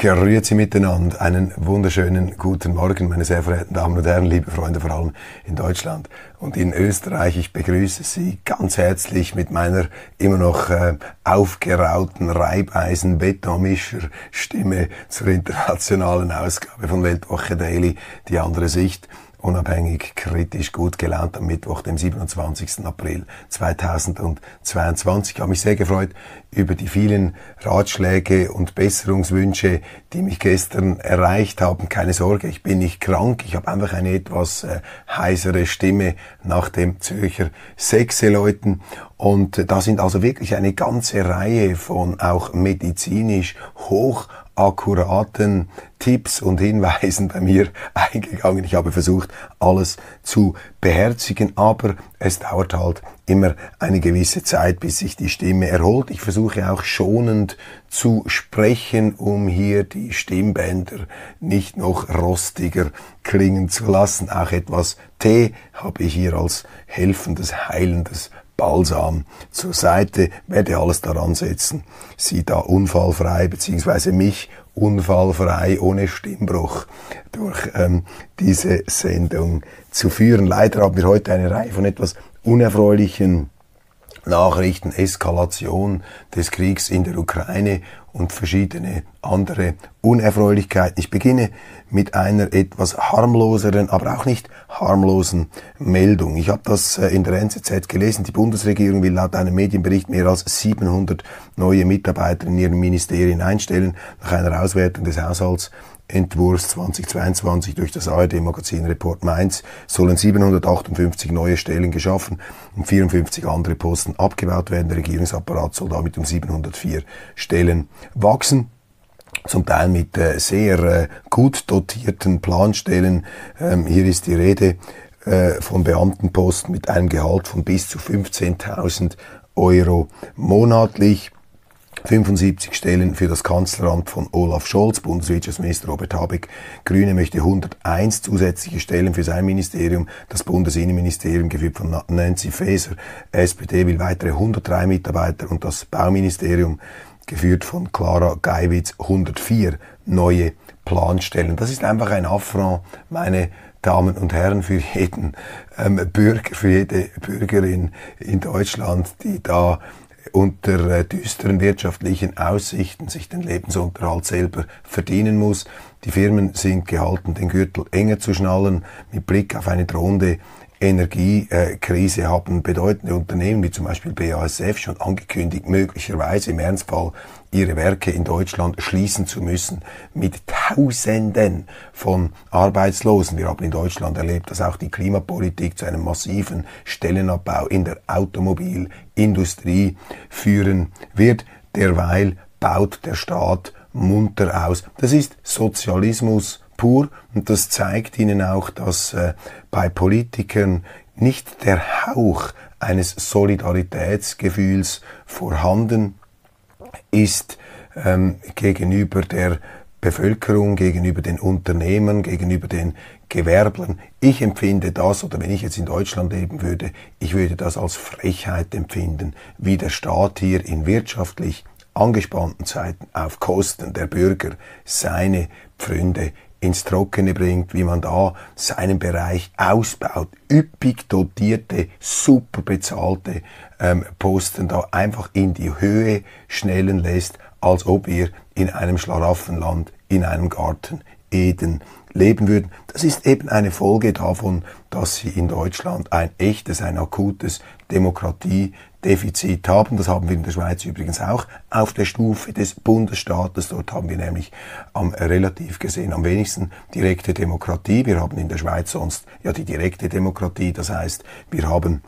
Grüezi miteinander. Einen wunderschönen guten Morgen, meine sehr verehrten Damen und Herren, liebe Freunde, vor allem in Deutschland und in Österreich. Ich begrüße Sie ganz herzlich mit meiner immer noch äh, aufgerauten Reibeisen-Betonmischer-Stimme zur internationalen Ausgabe von Weltwoche Daily, die andere Sicht unabhängig, kritisch, gut gelaunt am Mittwoch, dem 27. April 2022. Ich habe mich sehr gefreut über die vielen Ratschläge und Besserungswünsche, die mich gestern erreicht haben. Keine Sorge, ich bin nicht krank. Ich habe einfach eine etwas äh, heisere Stimme nach dem Zürcher Sechseleuten. Und da sind also wirklich eine ganze Reihe von auch medizinisch hoch akkuraten Tipps und Hinweisen bei mir eingegangen. Ich habe versucht, alles zu beherzigen, aber es dauert halt immer eine gewisse Zeit, bis sich die Stimme erholt. Ich versuche auch schonend zu sprechen, um hier die Stimmbänder nicht noch rostiger klingen zu lassen. Auch etwas Tee habe ich hier als helfendes, heilendes Balsam zur Seite, werde alles daran setzen, Sie da unfallfrei beziehungsweise mich unfallfrei ohne Stimmbruch durch ähm, diese Sendung zu führen. Leider haben wir heute eine Reihe von etwas unerfreulichen Nachrichten, Eskalation des Kriegs in der Ukraine und verschiedene andere Unerfreulichkeiten. Ich beginne mit einer etwas harmloseren, aber auch nicht harmlosen Meldung. Ich habe das äh, in der NZZ gelesen. Die Bundesregierung will laut einem Medienbericht mehr als 700 neue Mitarbeiter in ihren Ministerien einstellen. Nach einer Auswertung des Haushalts Entwurfs 2022 durch das ARD-Magazin Report Mainz sollen 758 neue Stellen geschaffen und 54 andere Posten abgebaut werden. Der Regierungsapparat soll damit um 704 Stellen wachsen zum Teil mit äh, sehr äh, gut dotierten Planstellen. Ähm, hier ist die Rede äh, von Beamtenposten mit einem Gehalt von bis zu 15.000 Euro monatlich. 75 Stellen für das Kanzleramt von Olaf Scholz, Bundeswirtschaftsminister Robert Habeck. Grüne möchte 101 zusätzliche Stellen für sein Ministerium, das Bundesinnenministerium geführt von Nancy Faeser. SPD will weitere 103 Mitarbeiter und das Bauministerium geführt von Clara Geiwitz 104 neue Planstellen. Das ist einfach ein Affront, meine Damen und Herren, für jeden ähm, Bürger, für jede Bürgerin in Deutschland, die da unter äh, düsteren wirtschaftlichen Aussichten sich den Lebensunterhalt selber verdienen muss. Die Firmen sind gehalten, den Gürtel enger zu schnallen, mit Blick auf eine drohende Energiekrise haben bedeutende Unternehmen wie zum Beispiel BASF schon angekündigt, möglicherweise im Ernstfall ihre Werke in Deutschland schließen zu müssen mit Tausenden von Arbeitslosen. Wir haben in Deutschland erlebt, dass auch die Klimapolitik zu einem massiven Stellenabbau in der Automobilindustrie führen wird. Derweil baut der Staat munter aus. Das ist Sozialismus pur und das zeigt Ihnen auch, dass äh, bei Politikern nicht der Hauch eines Solidaritätsgefühls vorhanden ist ähm, gegenüber der Bevölkerung, gegenüber den Unternehmen, gegenüber den Gewerblern. Ich empfinde das, oder wenn ich jetzt in Deutschland leben würde, ich würde das als Frechheit empfinden, wie der Staat hier in wirtschaftlich angespannten Zeiten auf Kosten der Bürger seine Pfründe ins Trockene bringt, wie man da seinen Bereich ausbaut, üppig dotierte, super bezahlte ähm, Posten da einfach in die Höhe schnellen lässt, als ob wir in einem Schlaraffenland, in einem Garten Eden leben würden. Das ist eben eine Folge davon, dass sie in Deutschland ein echtes, ein akutes Demokratiedefizit haben. Das haben wir in der Schweiz übrigens auch auf der Stufe des Bundesstaates. Dort haben wir nämlich am, relativ gesehen am wenigsten direkte Demokratie. Wir haben in der Schweiz sonst ja die direkte Demokratie. Das heißt, wir haben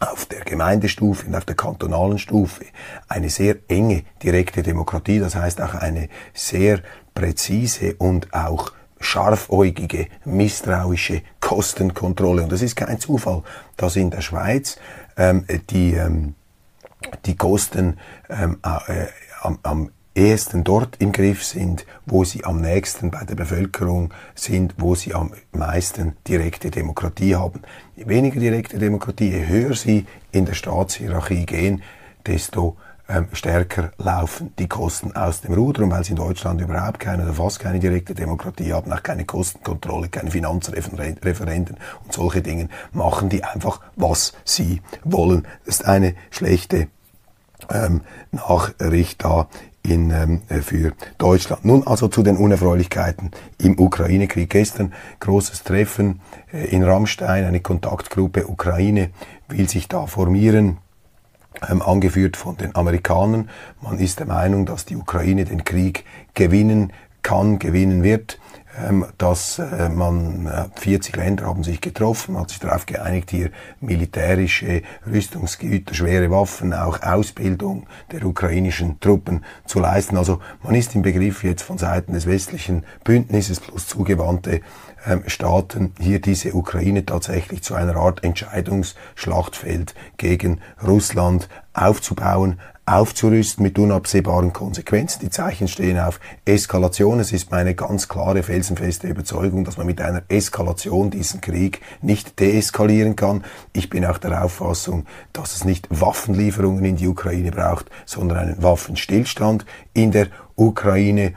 auf der Gemeindestufe und auf der kantonalen Stufe eine sehr enge direkte Demokratie, das heißt auch eine sehr präzise und auch scharfäugige, misstrauische Kostenkontrolle. Und das ist kein Zufall, dass in der Schweiz ähm, die, ähm, die Kosten ähm, äh, am, am ehesten dort im Griff sind, wo sie am nächsten bei der Bevölkerung sind, wo sie am meisten direkte Demokratie haben. Je weniger direkte Demokratie, je höher sie in der Staatshierarchie gehen, desto ähm, stärker laufen die Kosten aus dem Ruder. Und weil sie in Deutschland überhaupt keine oder fast keine direkte Demokratie haben, auch keine Kostenkontrolle, keine Finanzreferenden und solche Dinge, machen die einfach, was sie wollen. Das ist eine schlechte ähm, Nachricht da in, ähm, äh, für Deutschland. Nun also zu den Unerfreulichkeiten im Ukraine-Krieg. Gestern großes Treffen äh, in Rammstein, eine Kontaktgruppe Ukraine will sich da formieren. Ähm, angeführt von den Amerikanern. Man ist der Meinung, dass die Ukraine den Krieg gewinnen kann, gewinnen wird dass äh, man 40 äh, Länder haben sich getroffen, hat sich darauf geeinigt, hier militärische Rüstungsgüter, schwere Waffen, auch Ausbildung der ukrainischen Truppen zu leisten. Also man ist im Begriff jetzt von Seiten des westlichen Bündnisses plus zugewandte ähm, Staaten hier diese Ukraine tatsächlich zu einer Art Entscheidungsschlachtfeld gegen Russland aufzubauen, aufzurüsten mit unabsehbaren Konsequenzen. Die Zeichen stehen auf Eskalation. Es ist meine ganz klare, felsenfeste Überzeugung, dass man mit einer Eskalation diesen Krieg nicht deeskalieren kann. Ich bin auch der Auffassung, dass es nicht Waffenlieferungen in die Ukraine braucht, sondern einen Waffenstillstand in der Ukraine.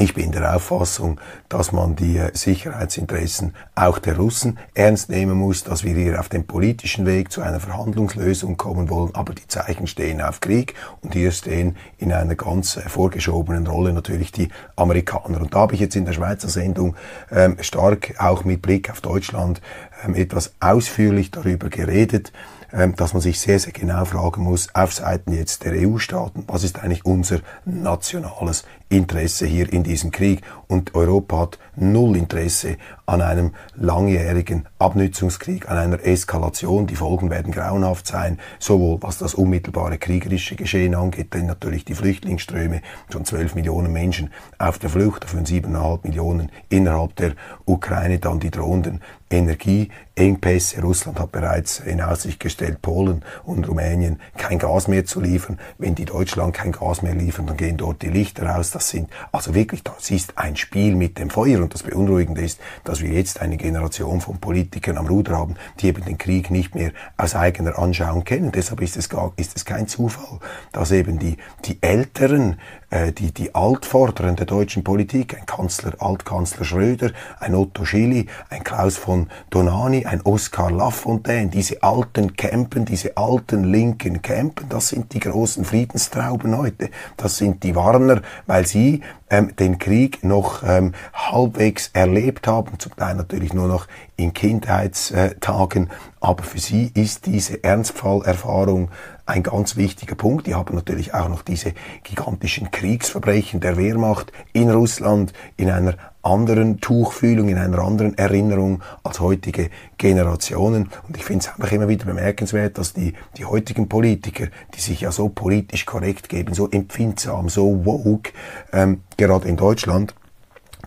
Ich bin der Auffassung, dass man die äh, Sicherheitsinteressen auch der Russen ernst nehmen muss, dass wir hier auf dem politischen Weg zu einer Verhandlungslösung kommen wollen, aber die Zeichen stehen auf Krieg und hier stehen in einer ganz äh, vorgeschobenen Rolle natürlich die Amerikaner. Und da habe ich jetzt in der Schweizer Sendung ähm, stark auch mit Blick auf Deutschland ähm, etwas ausführlich darüber geredet. Ähm, dass man sich sehr, sehr genau fragen muss, auf Seiten jetzt der EU-Staaten, was ist eigentlich unser nationales Interesse hier in diesem Krieg? Und Europa hat null Interesse an einem langjährigen Abnützungskrieg, an einer Eskalation. Die Folgen werden grauenhaft sein, sowohl was das unmittelbare kriegerische Geschehen angeht, denn natürlich die Flüchtlingsströme, schon zwölf Millionen Menschen auf der Flucht, davon siebeneinhalb Millionen innerhalb der Ukraine, dann die drohenden Energieengpässe. Russland hat bereits in Aussicht gestellt, Polen und Rumänien kein Gas mehr zu liefern. Wenn die Deutschland kein Gas mehr liefern, dann gehen dort die Lichter aus. Das sind also wirklich, das ist ein Spiel mit dem Feuer. Und das Beunruhigende ist, dass wir jetzt eine Generation von Politikern am Ruder haben, die eben den Krieg nicht mehr aus eigener Anschauung kennen. Deshalb ist es, gar, ist es kein Zufall, dass eben die, die Älteren äh, die, die Altvorderen der deutschen Politik, ein Kanzler, Altkanzler Schröder, ein Otto Schily, ein Klaus von Donani, ein Oskar Lafontaine, diese alten Campen, diese alten linken Campen, das sind die großen Friedenstrauben heute. Das sind die Warner, weil sie ähm, den Krieg noch ähm, halbwegs erlebt haben, zum Teil natürlich nur noch in Kindheitstagen, aber für sie ist diese Ernstfallerfahrung ein ganz wichtiger Punkt. Die haben natürlich auch noch diese gigantischen Kriegsverbrechen der Wehrmacht in Russland in einer anderen Tuchfühlung, in einer anderen Erinnerung als heutige Generationen. Und ich finde es einfach immer wieder bemerkenswert, dass die, die heutigen Politiker, die sich ja so politisch korrekt geben, so empfindsam, so woke, ähm, gerade in Deutschland,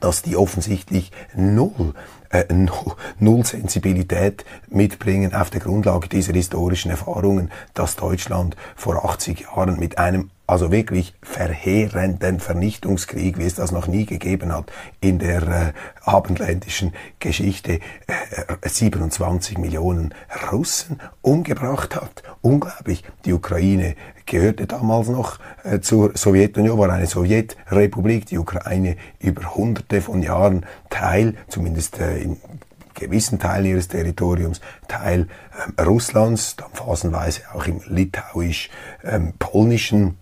dass die offensichtlich null äh, null Sensibilität mitbringen auf der Grundlage dieser historischen Erfahrungen, dass Deutschland vor 80 Jahren mit einem also wirklich verheerenden Vernichtungskrieg, wie es das noch nie gegeben hat in der äh, abendländischen Geschichte, äh, 27 Millionen Russen umgebracht hat. Unglaublich. Die Ukraine gehörte damals noch äh, zur Sowjetunion, war eine Sowjetrepublik, die Ukraine über hunderte von Jahren Teil, zumindest äh, in gewissen Teilen ihres Territoriums, Teil äh, Russlands, dann phasenweise auch im litauisch-polnischen ähm,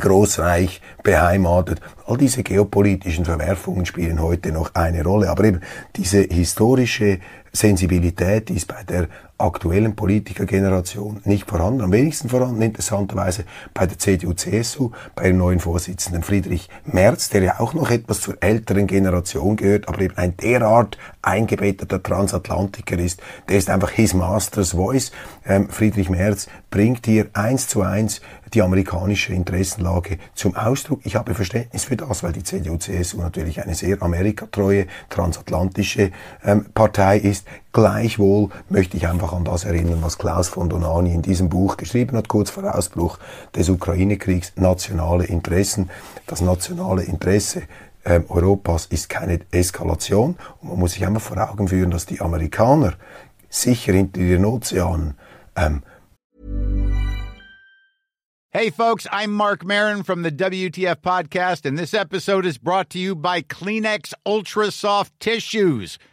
Großreich beheimatet. All diese geopolitischen Verwerfungen spielen heute noch eine Rolle. Aber eben diese historische Sensibilität ist bei der aktuellen Politikergeneration nicht vorhanden. Am wenigsten vorhanden interessanterweise bei der CDU-CSU, bei dem neuen Vorsitzenden Friedrich Merz, der ja auch noch etwas zur älteren Generation gehört, aber eben ein derart eingebetteter Transatlantiker ist. Der ist einfach his master's voice. Ähm, Friedrich Merz bringt hier eins zu eins die amerikanische Interessenlage zum Ausdruck. Ich habe Verständnis für das, weil die CDU-CSU natürlich eine sehr amerikatreue, transatlantische ähm, Partei ist. Gleichwohl möchte ich einfach an das erinnern, was Klaus von Donani in diesem Buch geschrieben hat, kurz vor Ausbruch des Ukraine-Kriegs, nationale Interessen. Das nationale Interesse ähm, Europas ist keine Eskalation. Und man muss sich einfach vor Augen führen, dass die Amerikaner sicher hinter ihren Ozeanen ähm, Hey, folks, I'm Mark Marin from the WTF Podcast, and this episode is brought to you by Kleenex Ultra Soft Tissues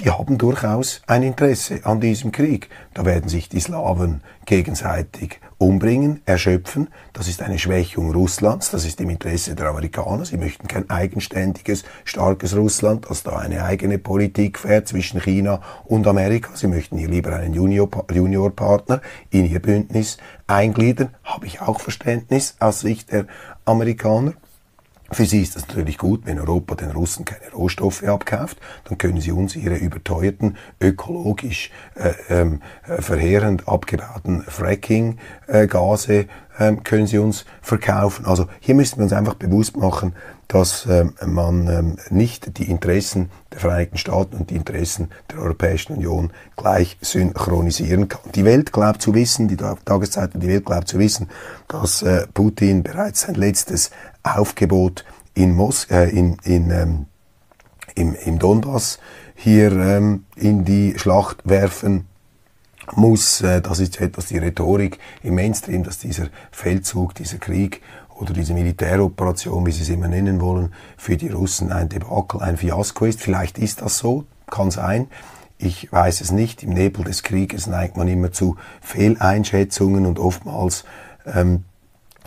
Die haben durchaus ein Interesse an diesem Krieg. Da werden sich die Slawen gegenseitig umbringen, erschöpfen. Das ist eine Schwächung Russlands, das ist im Interesse der Amerikaner. Sie möchten kein eigenständiges, starkes Russland, das da eine eigene Politik fährt zwischen China und Amerika. Sie möchten hier lieber einen Juniorpartner Junior in ihr Bündnis eingliedern. Habe ich auch Verständnis aus Sicht der Amerikaner. Für sie ist es natürlich gut, wenn Europa den Russen keine Rohstoffe abkauft, dann können sie uns ihre überteuerten, ökologisch äh, ähm, äh, verheerend abgebauten Fracking-Gase äh, können sie uns verkaufen. Also hier müssen wir uns einfach bewusst machen, dass ähm, man ähm, nicht die Interessen der Vereinigten Staaten und die Interessen der Europäischen Union gleich synchronisieren kann. Die Welt glaubt zu wissen, die Tageszeitung, die Welt glaubt zu wissen, dass äh, Putin bereits sein letztes Aufgebot in Mos äh, in, in, ähm, im, im Donbass hier ähm, in die Schlacht werfen muss. Äh, das ist etwas die Rhetorik im Mainstream, dass dieser Feldzug, dieser Krieg oder diese Militäroperation, wie Sie es immer nennen wollen, für die Russen ein Debakel, ein Fiasko ist. Vielleicht ist das so, kann sein. Ich weiß es nicht. Im Nebel des Krieges neigt man immer zu Fehleinschätzungen und oftmals ähm,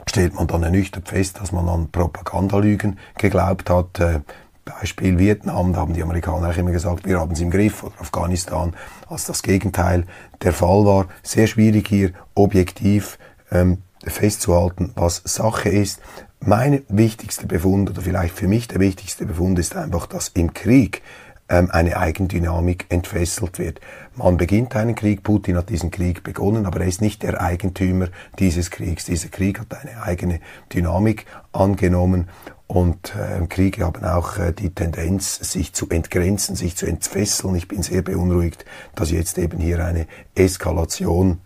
stellt man dann ernüchtert fest, dass man an Propagandalügen geglaubt hat. Äh, Beispiel Vietnam, da haben die Amerikaner auch immer gesagt, wir haben es im Griff, oder Afghanistan, als das Gegenteil der Fall war. Sehr schwierig hier objektiv ähm, festzuhalten, was Sache ist. Mein wichtigster Befund, oder vielleicht für mich der wichtigste Befund, ist einfach, dass im Krieg ähm, eine Eigendynamik entfesselt wird. Man beginnt einen Krieg, Putin hat diesen Krieg begonnen, aber er ist nicht der Eigentümer dieses Kriegs. Dieser Krieg hat eine eigene Dynamik angenommen und äh, Kriege haben auch äh, die Tendenz, sich zu entgrenzen, sich zu entfesseln. Ich bin sehr beunruhigt, dass jetzt eben hier eine Eskalation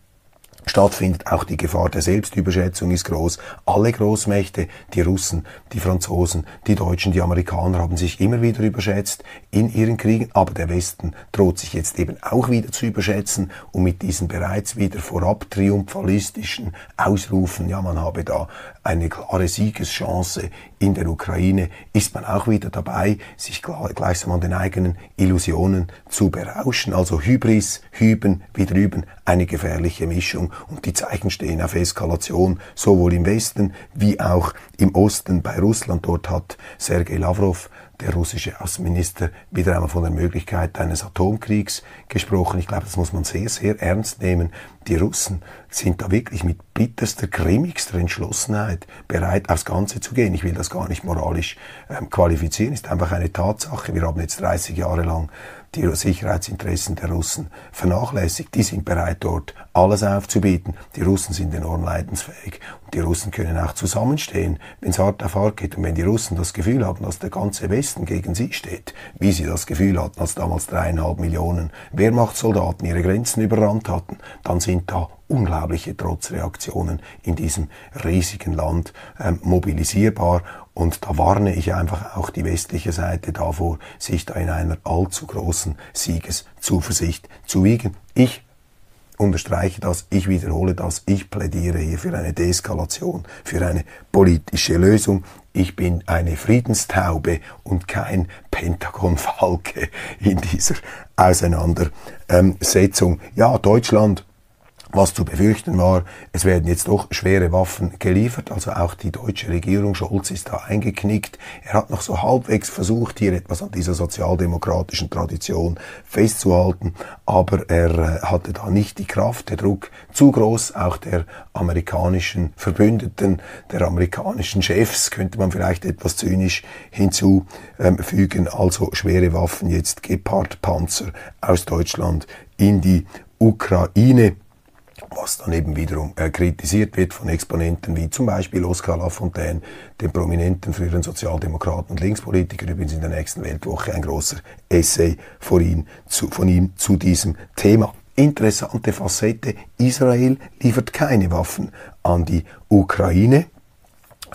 stattfindet. Auch die Gefahr der Selbstüberschätzung ist groß. Alle Großmächte, die Russen, die Franzosen, die Deutschen, die Amerikaner haben sich immer wieder überschätzt in ihren Kriegen, aber der Westen droht sich jetzt eben auch wieder zu überschätzen und mit diesen bereits wieder vorab triumphalistischen Ausrufen, ja, man habe da eine klare Siegeschance in der Ukraine, ist man auch wieder dabei, sich gleichsam an den eigenen Illusionen zu berauschen. Also Hybris, Hüben, wieder üben, eine gefährliche Mischung und die Zeichen stehen auf Eskalation, sowohl im Westen wie auch im Osten bei Russland. Dort hat Sergei Lavrov der russische Außenminister wieder einmal von der Möglichkeit eines Atomkriegs gesprochen. Ich glaube, das muss man sehr, sehr ernst nehmen. Die Russen sind da wirklich mit bitterster, grimmigster Entschlossenheit bereit, aufs Ganze zu gehen. Ich will das gar nicht moralisch ähm, qualifizieren, ist einfach eine Tatsache. Wir haben jetzt 30 Jahre lang die Sicherheitsinteressen der Russen vernachlässigt. Die sind bereit, dort alles aufzubieten. Die Russen sind enorm leidensfähig und die Russen können auch zusammenstehen, wenn es hart auf hart geht. Und wenn die Russen das Gefühl haben, dass der ganze Westen gegen sie steht, wie sie das Gefühl hatten, als damals dreieinhalb Millionen Wehrmachtssoldaten ihre Grenzen überrannt hatten, dann sind da unglaubliche Trotzreaktionen in diesem riesigen Land ähm, mobilisierbar. Und da warne ich einfach auch die westliche Seite davor, sich da in einer allzu großen Siegeszuversicht zu wiegen. Ich unterstreiche das, ich wiederhole das, ich plädiere hier für eine Deeskalation, für eine politische Lösung. Ich bin eine Friedenstaube und kein Pentagonfalke in dieser Auseinandersetzung. Ja, Deutschland was zu befürchten war, es werden jetzt doch schwere Waffen geliefert, also auch die deutsche Regierung, Scholz ist da eingeknickt. Er hat noch so halbwegs versucht, hier etwas an dieser sozialdemokratischen Tradition festzuhalten, aber er äh, hatte da nicht die Kraft, der Druck zu groß, auch der amerikanischen Verbündeten, der amerikanischen Chefs, könnte man vielleicht etwas zynisch hinzufügen, also schwere Waffen, jetzt Gepard-Panzer aus Deutschland in die Ukraine was dann eben wiederum äh, kritisiert wird von Exponenten wie zum Beispiel Oskar Lafontaine, dem prominenten früheren Sozialdemokraten und Linkspolitiker, übrigens in der nächsten Weltwoche ein großer Essay von ihm zu, von ihm zu diesem Thema. Interessante Facette, Israel liefert keine Waffen an die Ukraine.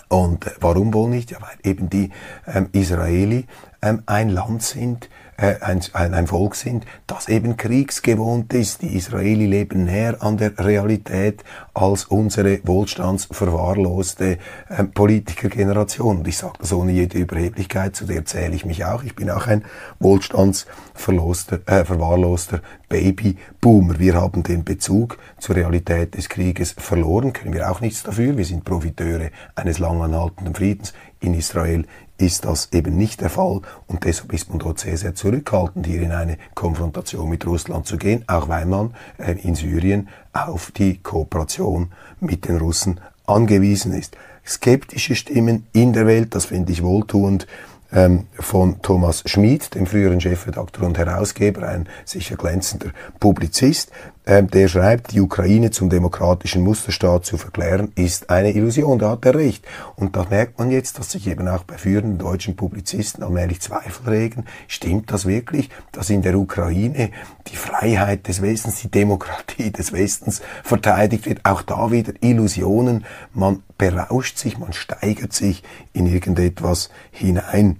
Und äh, warum wohl nicht? Ja, weil eben die ähm, Israeli ähm, ein Land sind, ein, ein, Volk sind, das eben kriegsgewohnt ist. Die Israeli leben näher an der Realität als unsere wohlstandsverwahrloste äh, Politikergeneration. Und ich sage das ohne jede Überheblichkeit, zu der zähle ich mich auch. Ich bin auch ein wohlstandsverwahrloster äh, verwahrloster Babyboomer. Wir haben den Bezug zur Realität des Krieges verloren, können wir auch nichts dafür. Wir sind Profiteure eines langanhaltenden Friedens in Israel ist das eben nicht der Fall und deshalb ist man dort sehr, sehr zurückhaltend, hier in eine Konfrontation mit Russland zu gehen, auch weil man äh, in Syrien auf die Kooperation mit den Russen angewiesen ist. Skeptische Stimmen in der Welt, das finde ich wohltuend, ähm, von Thomas Schmid, dem früheren Chefredakteur und Herausgeber, ein sicher glänzender Publizist, ähm, der schreibt, die Ukraine zum demokratischen Musterstaat zu verklären, ist eine Illusion. Da hat er recht. Und da merkt man jetzt, dass sich eben auch bei führenden deutschen Publizisten allmählich Zweifel regen. Stimmt das wirklich, dass in der Ukraine die Freiheit des Westens, die Demokratie des Westens verteidigt wird? Auch da wieder Illusionen. Man berauscht sich, man steigert sich in irgendetwas hinein.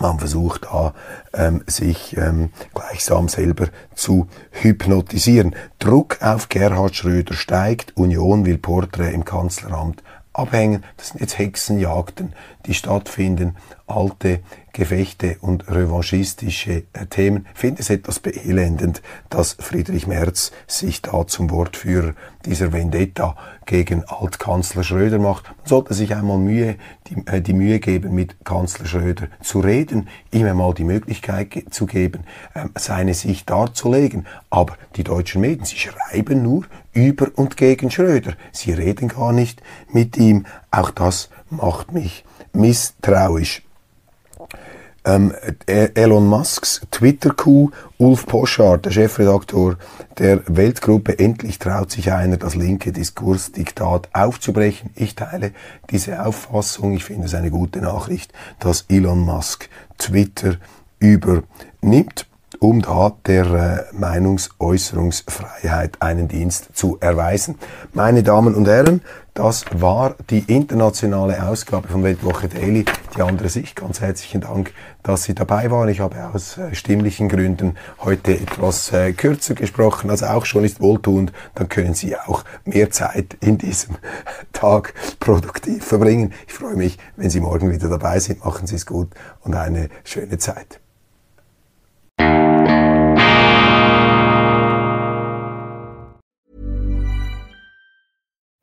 Man versucht da, ähm, sich ähm, gleichsam selber zu hypnotisieren. Druck auf Gerhard Schröder steigt. Union will Porträt im Kanzleramt abhängen. Das sind jetzt Hexenjagden, die stattfinden. Alte Gefechte und revanchistische äh, Themen. Ich finde es etwas beelendend, dass Friedrich Merz sich da zum Wortführer dieser Vendetta gegen Altkanzler Schröder macht. Man sollte sich einmal Mühe, die, äh, die Mühe geben, mit Kanzler Schröder zu reden, ihm einmal die Möglichkeit ge zu geben, äh, seine Sicht darzulegen. Aber die deutschen Medien, sie schreiben nur über und gegen Schröder. Sie reden gar nicht mit ihm. Auch das macht mich misstrauisch. Ähm, e- Elon Musks Twitter-Coup, Ulf Poschardt, der Chefredakteur der Weltgruppe, endlich traut sich einer, das linke Diskursdiktat aufzubrechen. Ich teile diese Auffassung. Ich finde es eine gute Nachricht, dass Elon Musk Twitter übernimmt um da der äh, Meinungsäußerungsfreiheit einen Dienst zu erweisen. Meine Damen und Herren, das war die internationale Ausgabe von Weltwoche Daily. Die andere Sicht. Ganz herzlichen Dank, dass Sie dabei waren. Ich habe aus äh, stimmlichen Gründen heute etwas äh, kürzer gesprochen, also auch schon ist wohltuend. Dann können Sie auch mehr Zeit in diesem Tag produktiv verbringen. Ich freue mich, wenn Sie morgen wieder dabei sind. Machen Sie es gut und eine schöne Zeit.